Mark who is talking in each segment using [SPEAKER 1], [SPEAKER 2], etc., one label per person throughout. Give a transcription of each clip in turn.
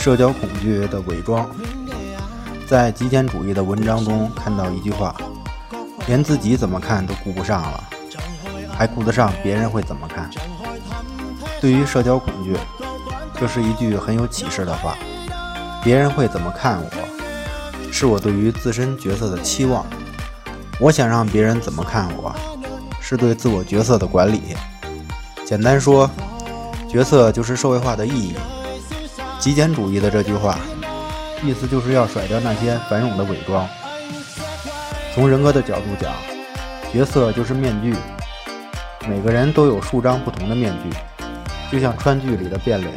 [SPEAKER 1] 社交恐惧的伪装，在极简主义的文章中看到一句话：连自己怎么看都顾不上了，还顾得上别人会怎么看？对于社交恐惧，这是一句很有启示的话。别人会怎么看我，是我对于自身角色的期望。我想让别人怎么看我，是对自我角色的管理。简单说，角色就是社会化的意义。极简主义的这句话，意思就是要甩掉那些繁荣的伪装。从人格的角度讲，角色就是面具，每个人都有数张不同的面具，就像川剧里的变脸。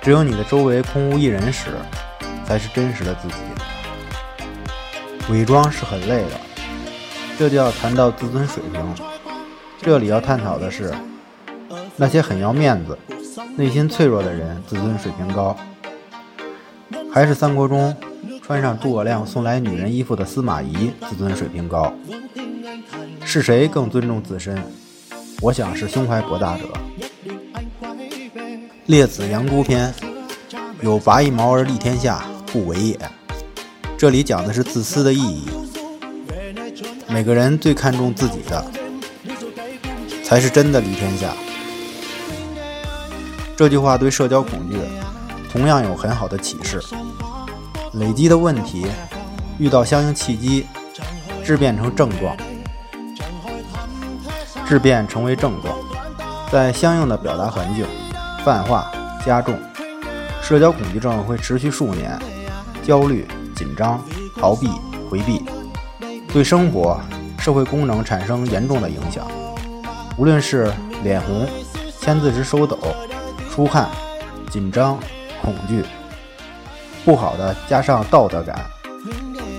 [SPEAKER 1] 只有你的周围空无一人时，才是真实的自己。伪装是很累的，这就要谈到自尊水平。这里要探讨的是，那些很要面子。内心脆弱的人，自尊水平高；还是三国中穿上诸葛亮送来女人衣服的司马懿，自尊水平高。是谁更尊重自身？我想是胸怀博大者。列子杨朱篇有“拔一毛而利天下，不为也”。这里讲的是自私的意义。每个人最看重自己的，才是真的利天下。这句话对社交恐惧同样有很好的启示。累积的问题遇到相应契机，质变成症状，质变成为症状，在相应的表达环境泛化加重，社交恐惧症会持续数年，焦虑、紧张、逃避、回避，对生活、社会功能产生严重的影响。无论是脸红、签字时手抖。出汗、紧张、恐惧，不好的加上道德感，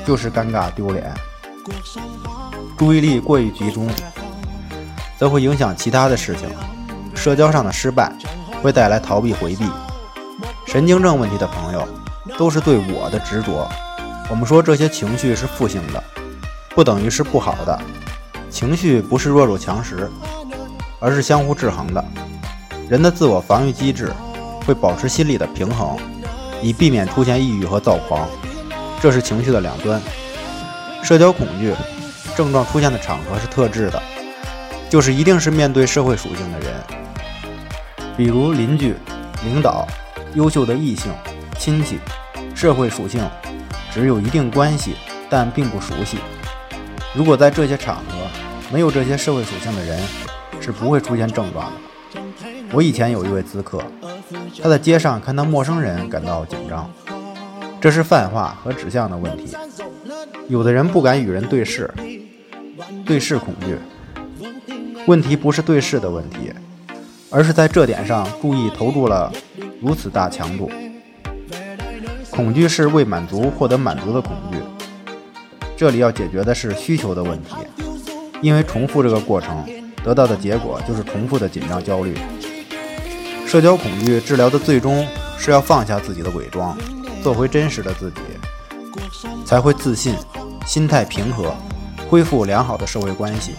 [SPEAKER 1] 就是尴尬丢脸。注意力过于集中，则会影响其他的事情。社交上的失败会带来逃避回避。神经症问题的朋友都是对我的执着。我们说这些情绪是负性的，不等于是不好的。情绪不是弱肉强食，而是相互制衡的。人的自我防御机制会保持心理的平衡，以避免出现抑郁和躁狂。这是情绪的两端。社交恐惧症状出现的场合是特质的，就是一定是面对社会属性的人，比如邻居、领导、优秀的异性、亲戚。社会属性只有一定关系，但并不熟悉。如果在这些场合没有这些社会属性的人，是不会出现症状的。我以前有一位咨客，他在街上看到陌生人感到紧张，这是泛化和指向的问题。有的人不敢与人对视，对视恐惧。问题不是对视的问题，而是在这点上注意投入了如此大强度。恐惧是未满足获得满足的恐惧，这里要解决的是需求的问题，因为重复这个过程得到的结果就是重复的紧张焦虑。社交恐惧治疗的最终是要放下自己的伪装，做回真实的自己，才会自信，心态平和，恢复良好的社会关系。